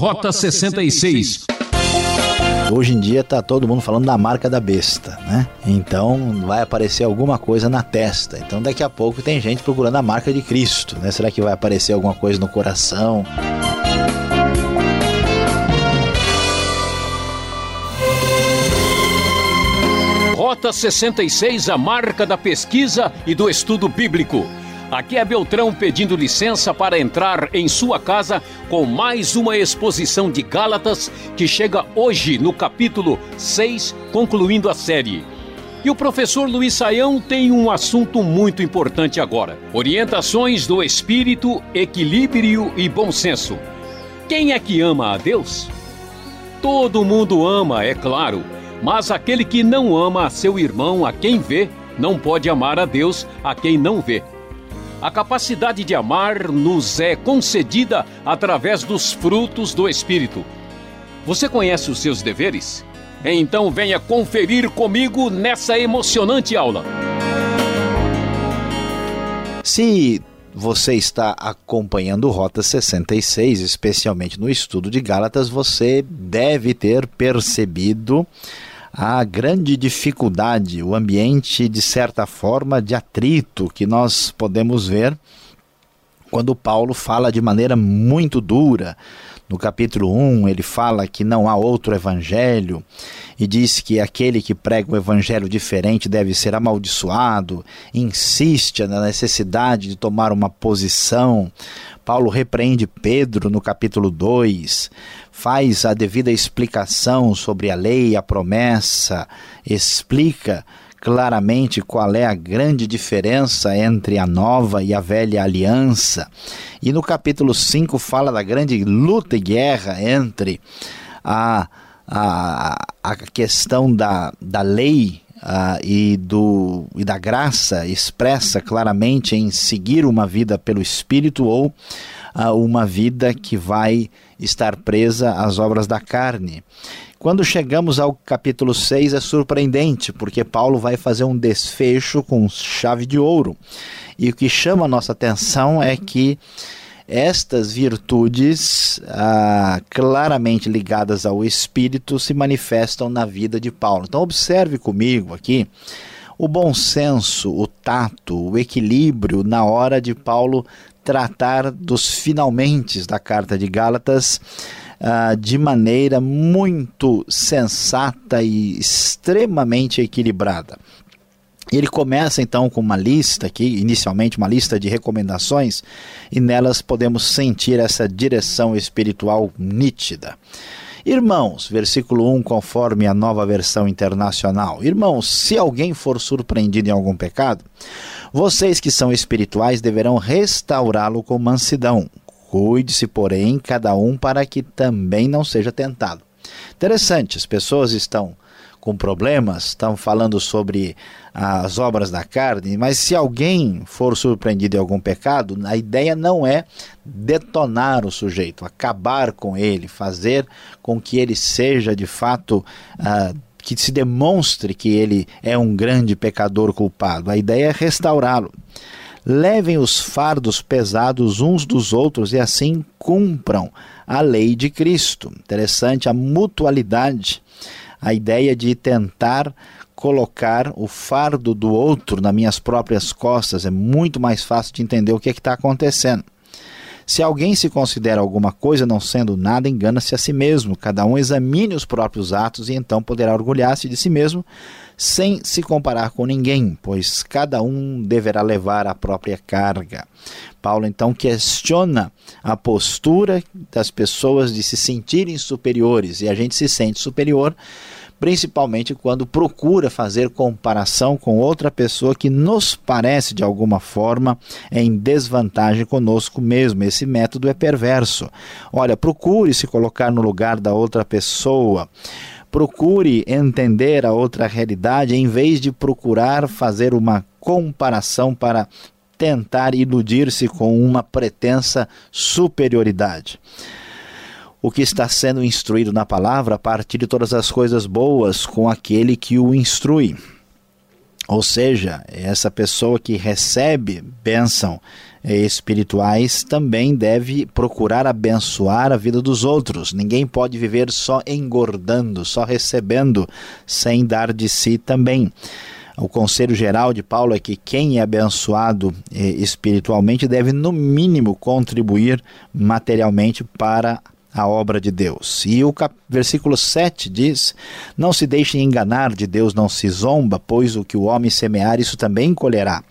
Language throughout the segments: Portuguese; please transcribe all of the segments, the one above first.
Rota 66. Hoje em dia tá todo mundo falando da marca da besta, né? Então vai aparecer alguma coisa na testa. Então daqui a pouco tem gente procurando a marca de Cristo, né? Será que vai aparecer alguma coisa no coração? Rota 66, a marca da pesquisa e do estudo bíblico. Aqui é Beltrão pedindo licença para entrar em sua casa com mais uma exposição de Gálatas que chega hoje no capítulo 6, concluindo a série. E o professor Luiz Saião tem um assunto muito importante agora: orientações do espírito, equilíbrio e bom senso. Quem é que ama a Deus? Todo mundo ama, é claro, mas aquele que não ama seu irmão, a quem vê, não pode amar a Deus, a quem não vê. A capacidade de amar nos é concedida através dos frutos do Espírito. Você conhece os seus deveres? Então venha conferir comigo nessa emocionante aula. Se você está acompanhando Rota 66, especialmente no estudo de Gálatas, você deve ter percebido a grande dificuldade, o ambiente de certa forma de atrito que nós podemos ver quando Paulo fala de maneira muito dura. No capítulo 1, ele fala que não há outro evangelho e diz que aquele que prega um evangelho diferente deve ser amaldiçoado, insiste na necessidade de tomar uma posição. Paulo repreende Pedro no capítulo 2, faz a devida explicação sobre a lei, a promessa, explica claramente qual é a grande diferença entre a nova e a velha aliança. E no capítulo 5 fala da grande luta e guerra entre a, a, a questão da, da lei Uh, e, do, e da graça expressa claramente em seguir uma vida pelo Espírito ou uh, uma vida que vai estar presa às obras da carne. Quando chegamos ao capítulo 6 é surpreendente, porque Paulo vai fazer um desfecho com chave de ouro. E o que chama a nossa atenção é que estas virtudes ah, claramente ligadas ao espírito se manifestam na vida de Paulo. Então, observe comigo aqui o bom senso, o tato, o equilíbrio na hora de Paulo tratar dos finalmente da carta de Gálatas uh, de maneira muito sensata e extremamente equilibrada. Ele começa então com uma lista aqui, inicialmente uma lista de recomendações, e nelas podemos sentir essa direção espiritual nítida. Irmãos, versículo 1, conforme a nova versão internacional. Irmãos, se alguém for surpreendido em algum pecado, vocês que são espirituais deverão restaurá-lo com mansidão, Cuide-se, porém, cada um para que também não seja tentado. Interessante, as pessoas estão com problemas, estão falando sobre as obras da carne, mas se alguém for surpreendido em algum pecado, a ideia não é detonar o sujeito, acabar com ele, fazer com que ele seja de fato. Uh, que se demonstre que ele é um grande pecador culpado. A ideia é restaurá-lo. Levem os fardos pesados uns dos outros e assim cumpram a lei de Cristo. Interessante a mutualidade, a ideia de tentar colocar o fardo do outro nas minhas próprias costas. É muito mais fácil de entender o que é está acontecendo. Se alguém se considera alguma coisa não sendo nada, engana-se a si mesmo. Cada um examine os próprios atos e então poderá orgulhar-se de si mesmo sem se comparar com ninguém, pois cada um deverá levar a própria carga. Paulo então questiona a postura das pessoas de se sentirem superiores e a gente se sente superior principalmente quando procura fazer comparação com outra pessoa que nos parece de alguma forma em desvantagem conosco mesmo. Esse método é perverso. Olha, procure se colocar no lugar da outra pessoa. Procure entender a outra realidade em vez de procurar fazer uma comparação para tentar iludir-se com uma pretensa superioridade o que está sendo instruído na palavra a partir de todas as coisas boas com aquele que o instrui. Ou seja, essa pessoa que recebe bênção espirituais também deve procurar abençoar a vida dos outros. Ninguém pode viver só engordando, só recebendo, sem dar de si também. O conselho geral de Paulo é que quem é abençoado eh, espiritualmente deve, no mínimo, contribuir materialmente para a obra de Deus. E o cap... versículo 7 diz: Não se deixem enganar, de Deus não se zomba, pois o que o homem semear, isso também colherá.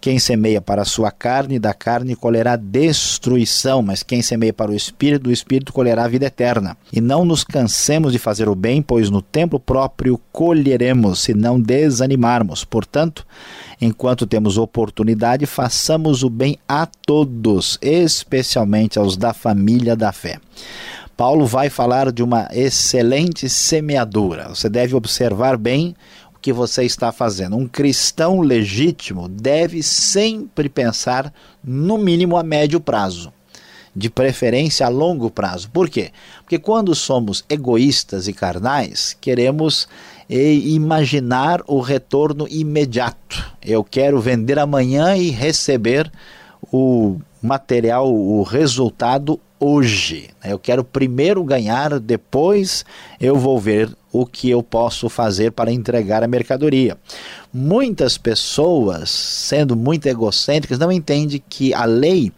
Quem semeia para a sua carne, da carne colherá destruição, mas quem semeia para o espírito, do espírito colherá vida eterna. E não nos cansemos de fazer o bem, pois no tempo próprio colheremos, se não desanimarmos. Portanto, enquanto temos oportunidade, façamos o bem a todos, especialmente aos da família da fé. Paulo vai falar de uma excelente semeadura. Você deve observar bem que você está fazendo. Um cristão legítimo deve sempre pensar, no mínimo, a médio prazo. De preferência a longo prazo. Por quê? Porque quando somos egoístas e carnais, queremos eh, imaginar o retorno imediato. Eu quero vender amanhã e receber o material, o resultado hoje. Eu quero primeiro ganhar, depois eu vou ver o que eu posso fazer para entregar a mercadoria. Muitas pessoas, sendo muito egocêntricas, não entendem que a lei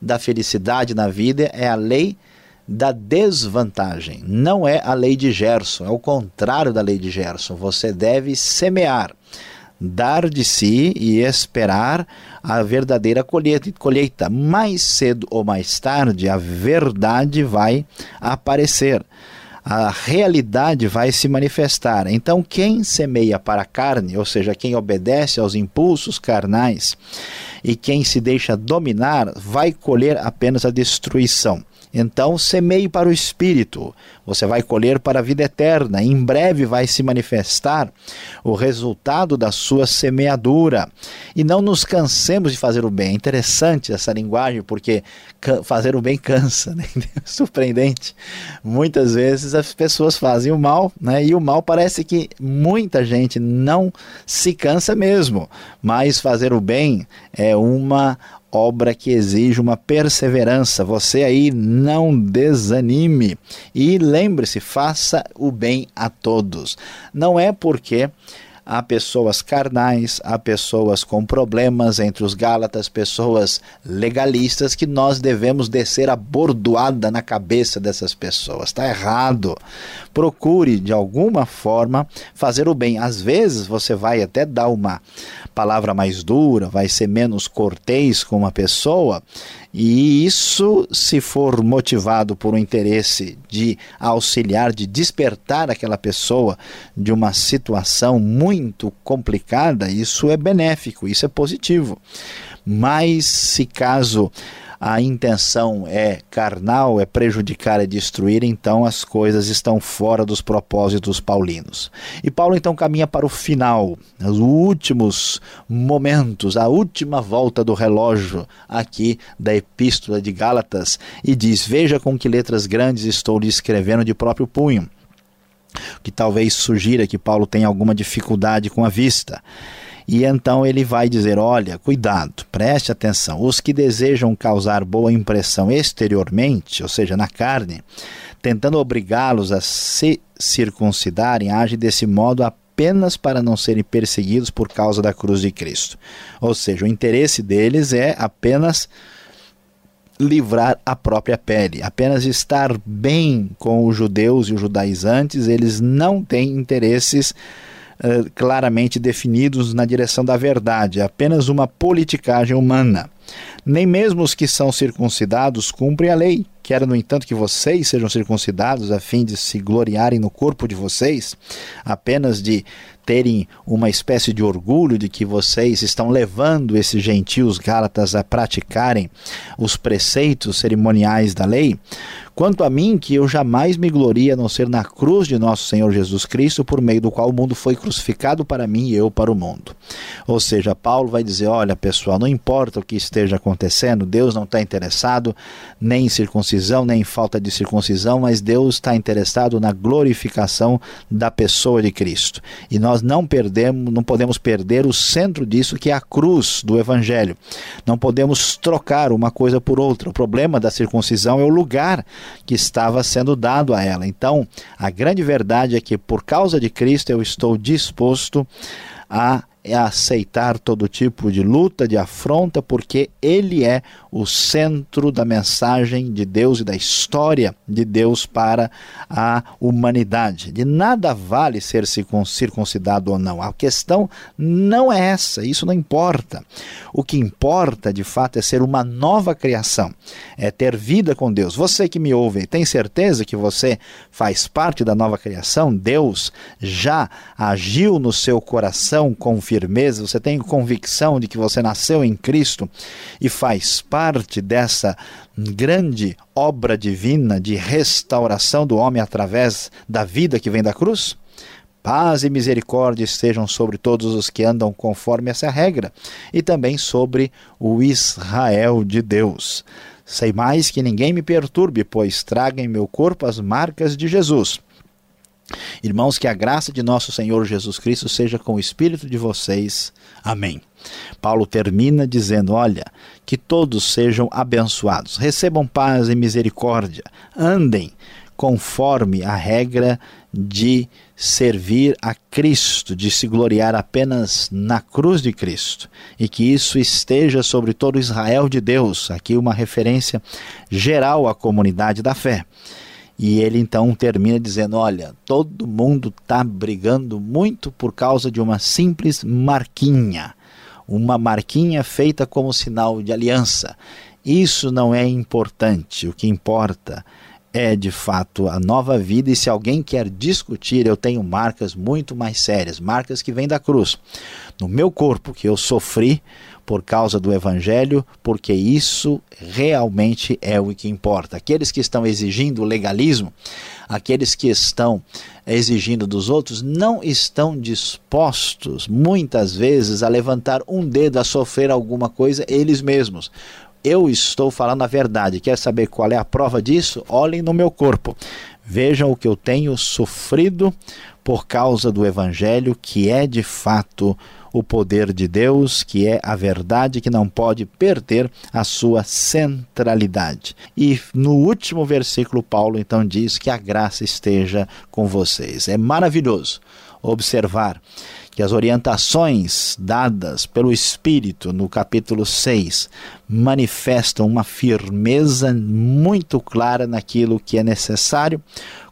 da felicidade na vida é a lei da desvantagem. Não é a lei de Gerson, é o contrário da lei de Gerson. Você deve semear dar de si e esperar a verdadeira colheita. Mais cedo ou mais tarde, a verdade vai aparecer. A realidade vai se manifestar. Então, quem semeia para a carne, ou seja, quem obedece aos impulsos carnais e quem se deixa dominar, vai colher apenas a destruição. Então, semeie para o Espírito, você vai colher para a vida eterna. Em breve vai se manifestar o resultado da sua semeadura. E não nos cansemos de fazer o bem. É interessante essa linguagem, porque fazer o bem cansa, né? surpreendente. Muitas vezes as pessoas fazem o mal, né? e o mal parece que muita gente não se cansa mesmo. Mas fazer o bem é uma obra que exige uma perseverança. Você aí não desanime e lembre-se, faça o bem a todos. Não é porque há pessoas carnais, há pessoas com problemas entre os Gálatas, pessoas legalistas, que nós devemos descer a bordoada na cabeça dessas pessoas. Está errado. Procure, de alguma forma, fazer o bem. Às vezes você vai até dar uma palavra mais dura, vai ser menos cortês com uma pessoa, e isso, se for motivado por um interesse de auxiliar, de despertar aquela pessoa de uma situação muito complicada, isso é benéfico, isso é positivo. Mas se caso a intenção é carnal, é prejudicar, é destruir, então as coisas estão fora dos propósitos paulinos. E Paulo então caminha para o final, os últimos momentos, a última volta do relógio aqui da Epístola de Gálatas e diz: Veja com que letras grandes estou lhe escrevendo de próprio punho. Que talvez sugira que Paulo tenha alguma dificuldade com a vista. E então ele vai dizer: olha, cuidado, preste atenção. Os que desejam causar boa impressão exteriormente, ou seja, na carne, tentando obrigá-los a se circuncidarem, agem desse modo apenas para não serem perseguidos por causa da cruz de Cristo. Ou seja, o interesse deles é apenas livrar a própria pele, apenas estar bem com os judeus e os judaizantes, eles não têm interesses eh, claramente definidos na direção da verdade, apenas uma politicagem humana. Nem mesmo os que são circuncidados cumprem a lei. Quero, no entanto, que vocês sejam circuncidados a fim de se gloriarem no corpo de vocês, apenas de terem uma espécie de orgulho de que vocês estão levando esses gentios gálatas a praticarem os preceitos cerimoniais da lei. Quanto a mim, que eu jamais me glorie a não ser na cruz de nosso Senhor Jesus Cristo, por meio do qual o mundo foi crucificado para mim e eu para o mundo. Ou seja, Paulo vai dizer: olha, pessoal, não importa o que esteja acontecendo, Deus não está interessado nem em circuncisão, nem em falta de circuncisão, mas Deus está interessado na glorificação da pessoa de Cristo. E nós não perdemos, não podemos perder o centro disso, que é a cruz do Evangelho. Não podemos trocar uma coisa por outra. O problema da circuncisão é o lugar que estava sendo dado a ela. Então, a grande verdade é que por causa de Cristo eu estou disposto a é aceitar todo tipo de luta, de afronta, porque ele é o centro da mensagem de Deus e da história de Deus para a humanidade. De nada vale ser circuncidado ou não. A questão não é essa, isso não importa. O que importa, de fato, é ser uma nova criação, é ter vida com Deus. Você que me ouve, tem certeza que você faz parte da nova criação? Deus já agiu no seu coração com firmeza, você tem convicção de que você nasceu em Cristo e faz parte dessa grande obra divina de restauração do homem através da vida que vem da cruz? Paz e misericórdia estejam sobre todos os que andam conforme essa regra, e também sobre o Israel de Deus. Sei mais que ninguém me perturbe, pois traga em meu corpo as marcas de Jesus. Irmãos, que a graça de nosso Senhor Jesus Cristo seja com o espírito de vocês. Amém. Paulo termina dizendo: Olha, que todos sejam abençoados, recebam paz e misericórdia, andem conforme a regra de servir a Cristo, de se gloriar apenas na cruz de Cristo, e que isso esteja sobre todo Israel de Deus. Aqui uma referência geral à comunidade da fé. E ele então termina dizendo: Olha, todo mundo está brigando muito por causa de uma simples marquinha, uma marquinha feita como sinal de aliança. Isso não é importante, o que importa é de fato a nova vida, e se alguém quer discutir, eu tenho marcas muito mais sérias, marcas que vêm da cruz. No meu corpo, que eu sofri por causa do Evangelho, porque isso realmente é o que importa. Aqueles que estão exigindo legalismo, aqueles que estão exigindo dos outros, não estão dispostos, muitas vezes, a levantar um dedo, a sofrer alguma coisa eles mesmos. Eu estou falando a verdade. Quer saber qual é a prova disso? Olhem no meu corpo. Vejam o que eu tenho sofrido por causa do Evangelho, que é de fato o poder de Deus, que é a verdade que não pode perder a sua centralidade. E no último versículo, Paulo então diz que a graça esteja com vocês. É maravilhoso observar que as orientações dadas pelo Espírito no capítulo 6 manifestam uma firmeza muito clara naquilo que é necessário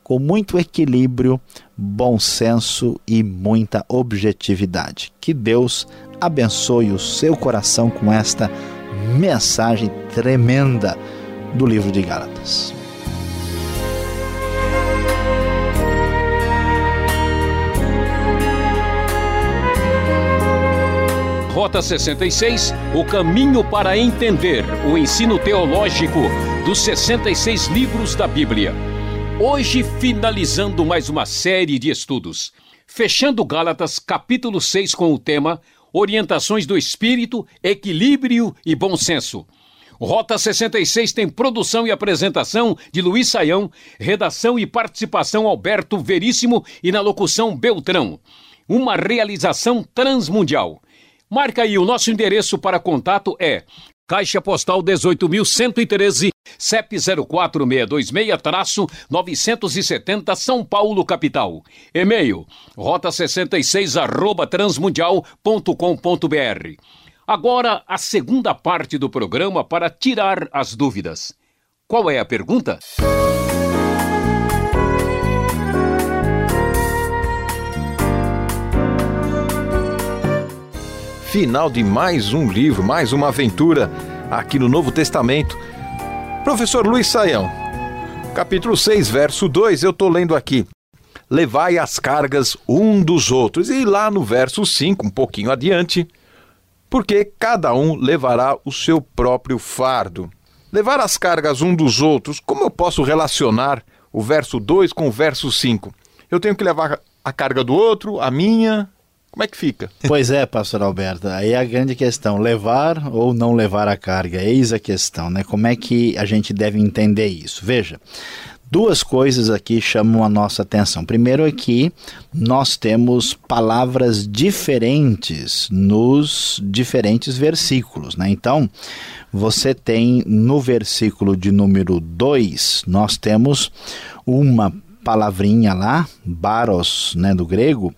com muito equilíbrio, bom senso e muita objetividade. Que Deus abençoe o seu coração com esta mensagem tremenda do livro de Gálatas. Rota 66, o caminho para entender o ensino teológico dos 66 livros da Bíblia. Hoje, finalizando mais uma série de estudos, fechando Gálatas, capítulo 6, com o tema Orientações do Espírito, Equilíbrio e Bom Senso. Rota 66 tem produção e apresentação de Luiz Saião, redação e participação Alberto Veríssimo e na locução Beltrão. Uma realização transmundial. Marca aí o nosso endereço para contato é Caixa Postal 18.113, CEP 04626-970 São Paulo, capital. E-mail, rota66 arroba transmundial.com.br. Agora, a segunda parte do programa para tirar as dúvidas. Qual é a pergunta? Final de mais um livro, mais uma aventura aqui no Novo Testamento. Professor Luiz Saião, capítulo 6, verso 2, eu estou lendo aqui. Levai as cargas um dos outros. E lá no verso 5, um pouquinho adiante, porque cada um levará o seu próprio fardo. levar as cargas um dos outros, como eu posso relacionar o verso 2 com o verso 5? Eu tenho que levar a carga do outro, a minha, como é que fica? Pois é, pastor Alberto, aí é a grande questão, levar ou não levar a carga, eis a questão, né? Como é que a gente deve entender isso? Veja, duas coisas aqui chamam a nossa atenção. Primeiro é que nós temos palavras diferentes nos diferentes versículos, né? Então, você tem no versículo de número 2, nós temos uma palavrinha lá, baros, né, do grego,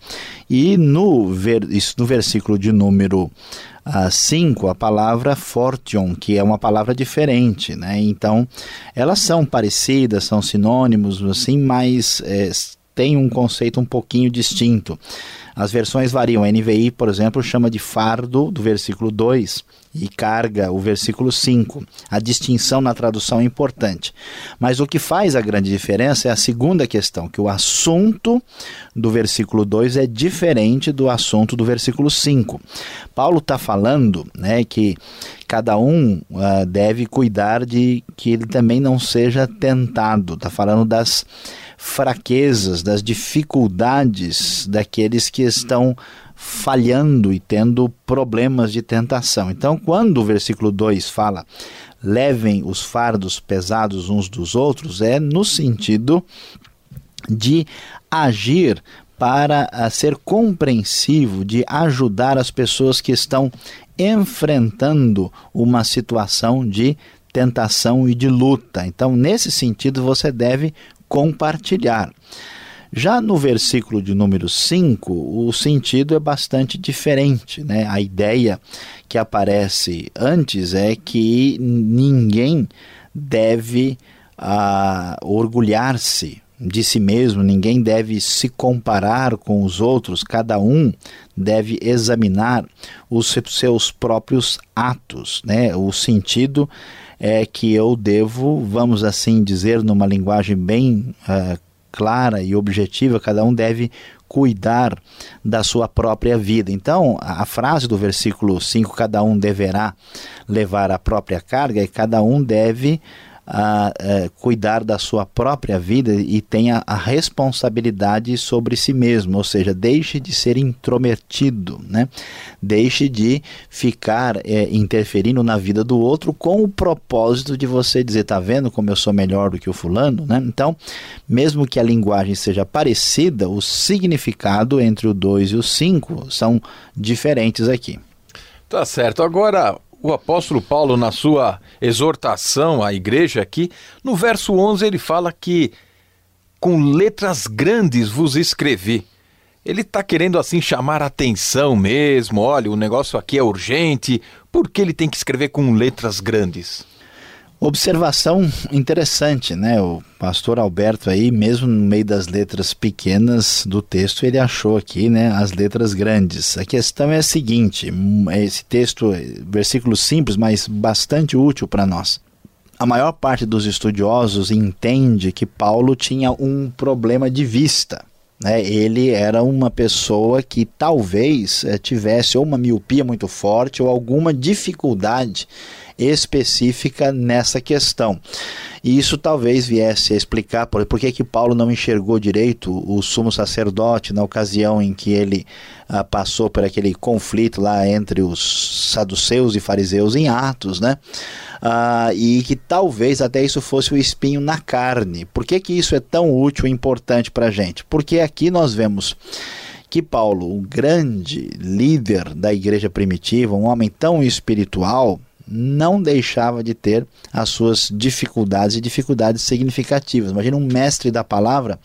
e no, ver, no versículo de número 5, uh, a palavra fortion, que é uma palavra diferente, né? Então, elas são parecidas, são sinônimos, assim, mas é, tem um conceito um pouquinho distinto. As versões variam. A NVI, por exemplo, chama de fardo do versículo 2 e carga, o versículo 5. A distinção na tradução é importante. Mas o que faz a grande diferença é a segunda questão, que o assunto do versículo 2 é diferente do assunto do versículo 5. Paulo está falando né, que cada um uh, deve cuidar de que ele também não seja tentado. Está falando das fraquezas, das dificuldades daqueles que estão falhando e tendo problemas de tentação. Então, quando o versículo 2 fala levem os fardos pesados uns dos outros, é no sentido de agir para ser compreensivo, de ajudar as pessoas que estão enfrentando uma situação de tentação e de luta. Então, nesse sentido, você deve compartilhar. Já no versículo de número 5, o sentido é bastante diferente. Né? A ideia que aparece antes é que ninguém deve uh, orgulhar-se de si mesmo, ninguém deve se comparar com os outros, cada um deve examinar os seus próprios atos. Né? O sentido é que eu devo, vamos assim dizer, numa linguagem bem uh, clara e objetiva, cada um deve cuidar da sua própria vida. Então, a frase do versículo 5, cada um deverá levar a própria carga, e cada um deve a, a, cuidar da sua própria vida e tenha a responsabilidade sobre si mesmo, ou seja, deixe de ser intrometido, né? deixe de ficar é, interferindo na vida do outro com o propósito de você dizer, tá vendo como eu sou melhor do que o fulano? Né? Então, mesmo que a linguagem seja parecida, o significado entre o 2 e o 5 são diferentes aqui. Tá certo. Agora, o apóstolo Paulo, na sua exortação à igreja aqui, no verso 11, ele fala que com letras grandes vos escrevi. Ele está querendo assim chamar atenção mesmo. Olha, o negócio aqui é urgente. Por que ele tem que escrever com letras grandes? Observação interessante, né? O pastor Alberto aí, mesmo no meio das letras pequenas do texto, ele achou aqui, né, as letras grandes. A questão é a seguinte, esse texto, versículo simples, mas bastante útil para nós. A maior parte dos estudiosos entende que Paulo tinha um problema de vista. Né? Ele era uma pessoa que talvez eh, tivesse ou uma miopia muito forte ou alguma dificuldade específica nessa questão. E isso talvez viesse a explicar por, por que, que Paulo não enxergou direito o sumo sacerdote na ocasião em que ele ah, passou por aquele conflito lá entre os saduceus e fariseus em Atos, né? Ah, e que talvez até isso fosse o espinho na carne. Por que, que isso é tão útil e importante para a gente? Porque aqui nós vemos que Paulo, o grande líder da igreja primitiva, um homem tão espiritual, não deixava de ter as suas dificuldades e dificuldades significativas. Imagina um mestre da palavra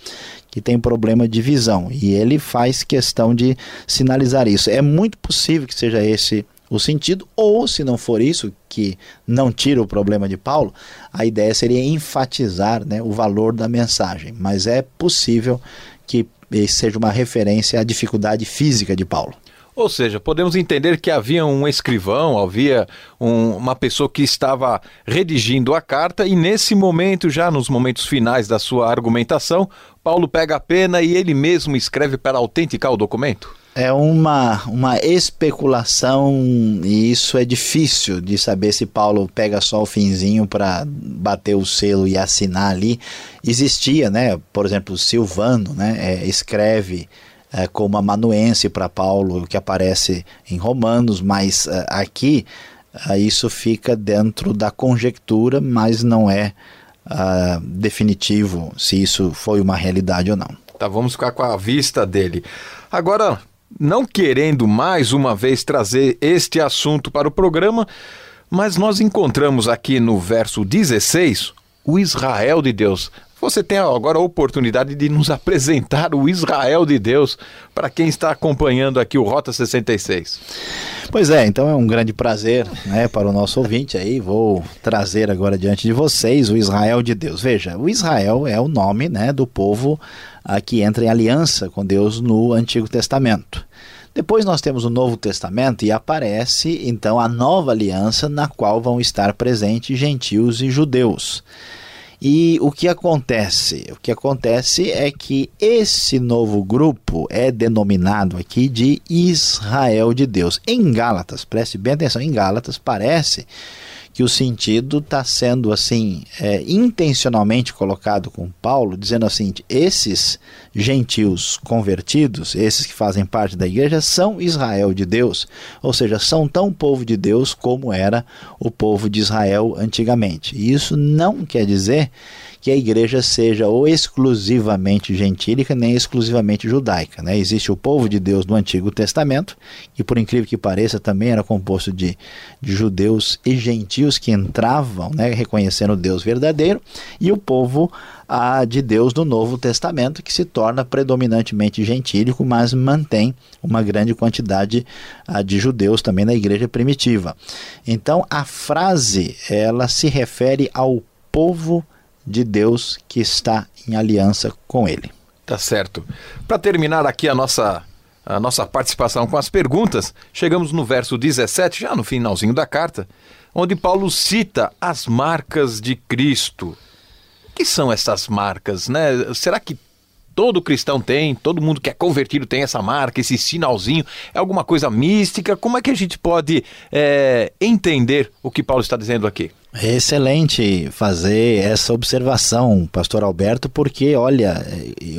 que tem problema de visão e ele faz questão de sinalizar isso. É muito possível que seja esse o sentido, ou se não for isso, que não tira o problema de Paulo, a ideia seria enfatizar né, o valor da mensagem. Mas é possível que seja uma referência à dificuldade física de Paulo. Ou seja, podemos entender que havia um escrivão, havia um, uma pessoa que estava redigindo a carta, e nesse momento, já nos momentos finais da sua argumentação, Paulo pega a pena e ele mesmo escreve para autenticar o documento? é uma, uma especulação e isso é difícil de saber se Paulo pega só o finzinho para bater o selo e assinar ali. Existia, né? Por exemplo, Silvano, né? É, escreve é, como amanuense para Paulo, que aparece em Romanos, mas é, aqui é, isso fica dentro da conjectura, mas não é uh, definitivo se isso foi uma realidade ou não. Tá, vamos ficar com a vista dele. Agora, não querendo mais uma vez trazer este assunto para o programa, mas nós encontramos aqui no verso 16 o Israel de Deus. Você tem agora a oportunidade de nos apresentar o Israel de Deus para quem está acompanhando aqui o Rota 66. Pois é, então é um grande prazer né, para o nosso ouvinte aí. Vou trazer agora diante de vocês o Israel de Deus. Veja, o Israel é o nome né, do povo a, que entra em aliança com Deus no Antigo Testamento. Depois nós temos o Novo Testamento e aparece então a nova aliança na qual vão estar presentes gentios e judeus. E o que acontece? O que acontece é que esse novo grupo é denominado aqui de Israel de Deus. Em Gálatas, preste bem atenção, em Gálatas parece que o sentido está sendo assim é, intencionalmente colocado com Paulo, dizendo assim: esses gentios convertidos, esses que fazem parte da igreja, são Israel de Deus, ou seja, são tão povo de Deus como era o povo de Israel antigamente. E isso não quer dizer que a igreja seja ou exclusivamente gentílica nem exclusivamente judaica. Né? Existe o povo de Deus do Antigo Testamento, que por incrível que pareça também era composto de, de judeus e gentios que entravam né, reconhecendo Deus verdadeiro, e o povo a de Deus do Novo Testamento, que se torna predominantemente gentílico, mas mantém uma grande quantidade de judeus também na igreja primitiva. Então a frase ela se refere ao povo de Deus que está em aliança com ele. Tá certo. Para terminar aqui a nossa a nossa participação com as perguntas, chegamos no verso 17, já no finalzinho da carta, onde Paulo cita as marcas de Cristo. O que são essas marcas, né? Será que todo cristão tem, todo mundo que é convertido tem essa marca, esse sinalzinho? É alguma coisa mística? Como é que a gente pode é, entender o que Paulo está dizendo aqui? É excelente fazer essa observação, pastor Alberto, porque olha,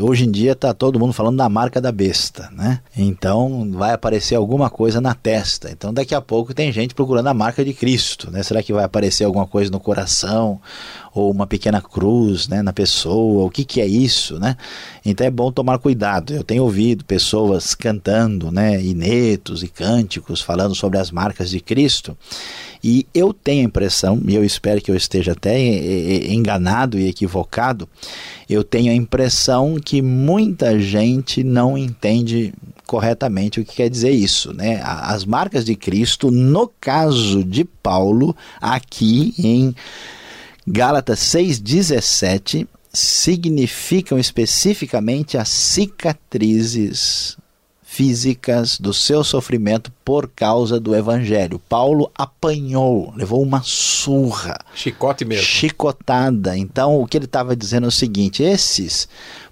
hoje em dia está todo mundo falando da marca da besta, né? Então vai aparecer alguma coisa na testa. Então daqui a pouco tem gente procurando a marca de Cristo, né? Será que vai aparecer alguma coisa no coração ou uma pequena cruz, né, na pessoa? O que que é isso, né? Então é bom tomar cuidado. Eu tenho ouvido pessoas cantando, né, inetos e cânticos falando sobre as marcas de Cristo. E eu tenho a impressão, e eu espero que eu esteja até enganado e equivocado, eu tenho a impressão que muita gente não entende corretamente o que quer dizer isso. Né? As marcas de Cristo, no caso de Paulo, aqui em Gálatas 6,17, significam especificamente as cicatrizes físicas do seu sofrimento por causa do evangelho. Paulo apanhou, levou uma surra. Chicote mesmo. Chicotada. Então, o que ele estava dizendo é o seguinte: esses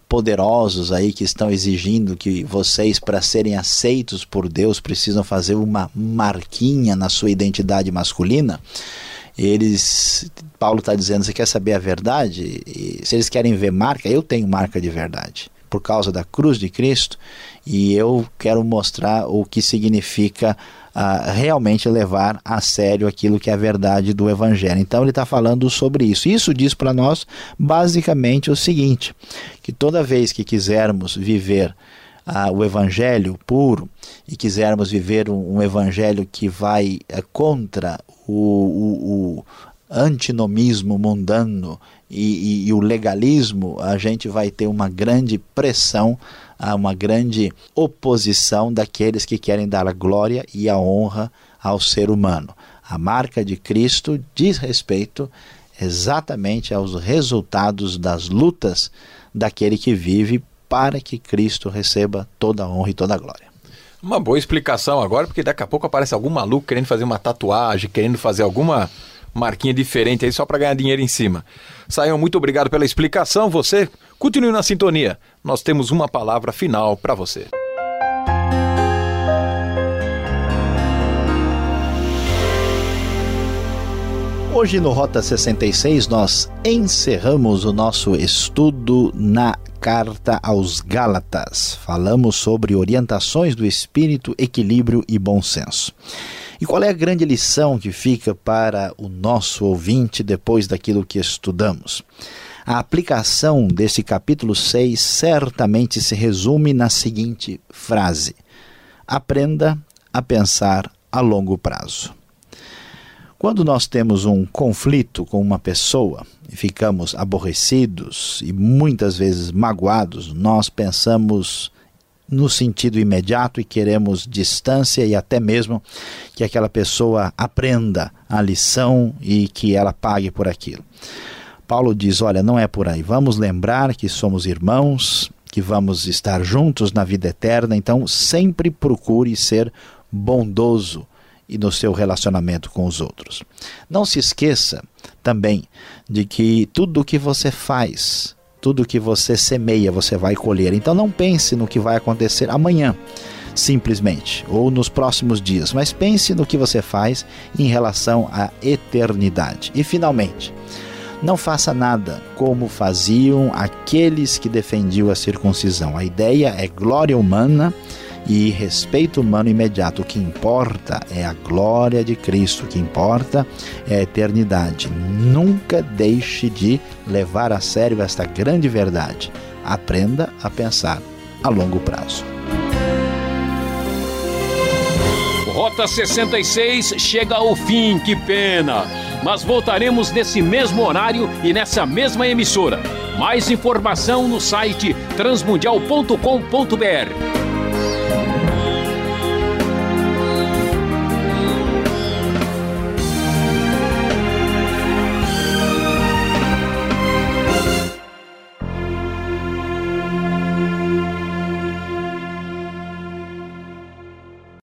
poderosos aí que estão exigindo que vocês, para serem aceitos por Deus, precisam fazer uma marquinha na sua identidade masculina. Eles, Paulo está dizendo, você quer saber a verdade? E se eles querem ver marca, eu tenho marca de verdade por causa da cruz de Cristo e eu quero mostrar o que significa uh, realmente levar a sério aquilo que é a verdade do Evangelho. Então ele está falando sobre isso. Isso diz para nós basicamente o seguinte: que toda vez que quisermos viver uh, o Evangelho puro e quisermos viver um, um Evangelho que vai uh, contra o, o, o antinomismo mundano e, e, e, o legalismo, a gente vai ter uma grande pressão, uma grande oposição daqueles que querem dar a glória e a honra ao ser humano. A marca de Cristo diz respeito exatamente aos resultados das lutas daquele que vive para que Cristo receba toda a honra e toda a glória. Uma boa explicação agora, porque daqui a pouco aparece algum maluco querendo fazer uma tatuagem, querendo fazer alguma marquinha diferente aí só para ganhar dinheiro em cima. Saião, muito obrigado pela explicação. Você continue na sintonia. Nós temos uma palavra final para você. Hoje no Rota 66 nós encerramos o nosso estudo na carta aos Gálatas. Falamos sobre orientações do espírito, equilíbrio e bom senso. E qual é a grande lição que fica para o nosso ouvinte depois daquilo que estudamos? A aplicação desse capítulo 6 certamente se resume na seguinte frase: Aprenda a pensar a longo prazo. Quando nós temos um conflito com uma pessoa e ficamos aborrecidos e muitas vezes magoados, nós pensamos no sentido imediato e queremos distância e até mesmo que aquela pessoa aprenda a lição e que ela pague por aquilo. Paulo diz: olha, não é por aí. Vamos lembrar que somos irmãos, que vamos estar juntos na vida eterna, então sempre procure ser bondoso e no seu relacionamento com os outros. Não se esqueça também de que tudo o que você faz, tudo que você semeia, você vai colher. Então não pense no que vai acontecer amanhã, simplesmente, ou nos próximos dias, mas pense no que você faz em relação à eternidade. E finalmente, não faça nada como faziam aqueles que defendiam a circuncisão. A ideia é glória humana e respeito humano imediato. O que importa é a glória de Cristo, o que importa é a eternidade. Nunca deixe de levar a sério esta grande verdade. Aprenda a pensar a longo prazo. Rota 66 chega ao fim, que pena! Mas voltaremos nesse mesmo horário e nessa mesma emissora. Mais informação no site transmundial.com.br.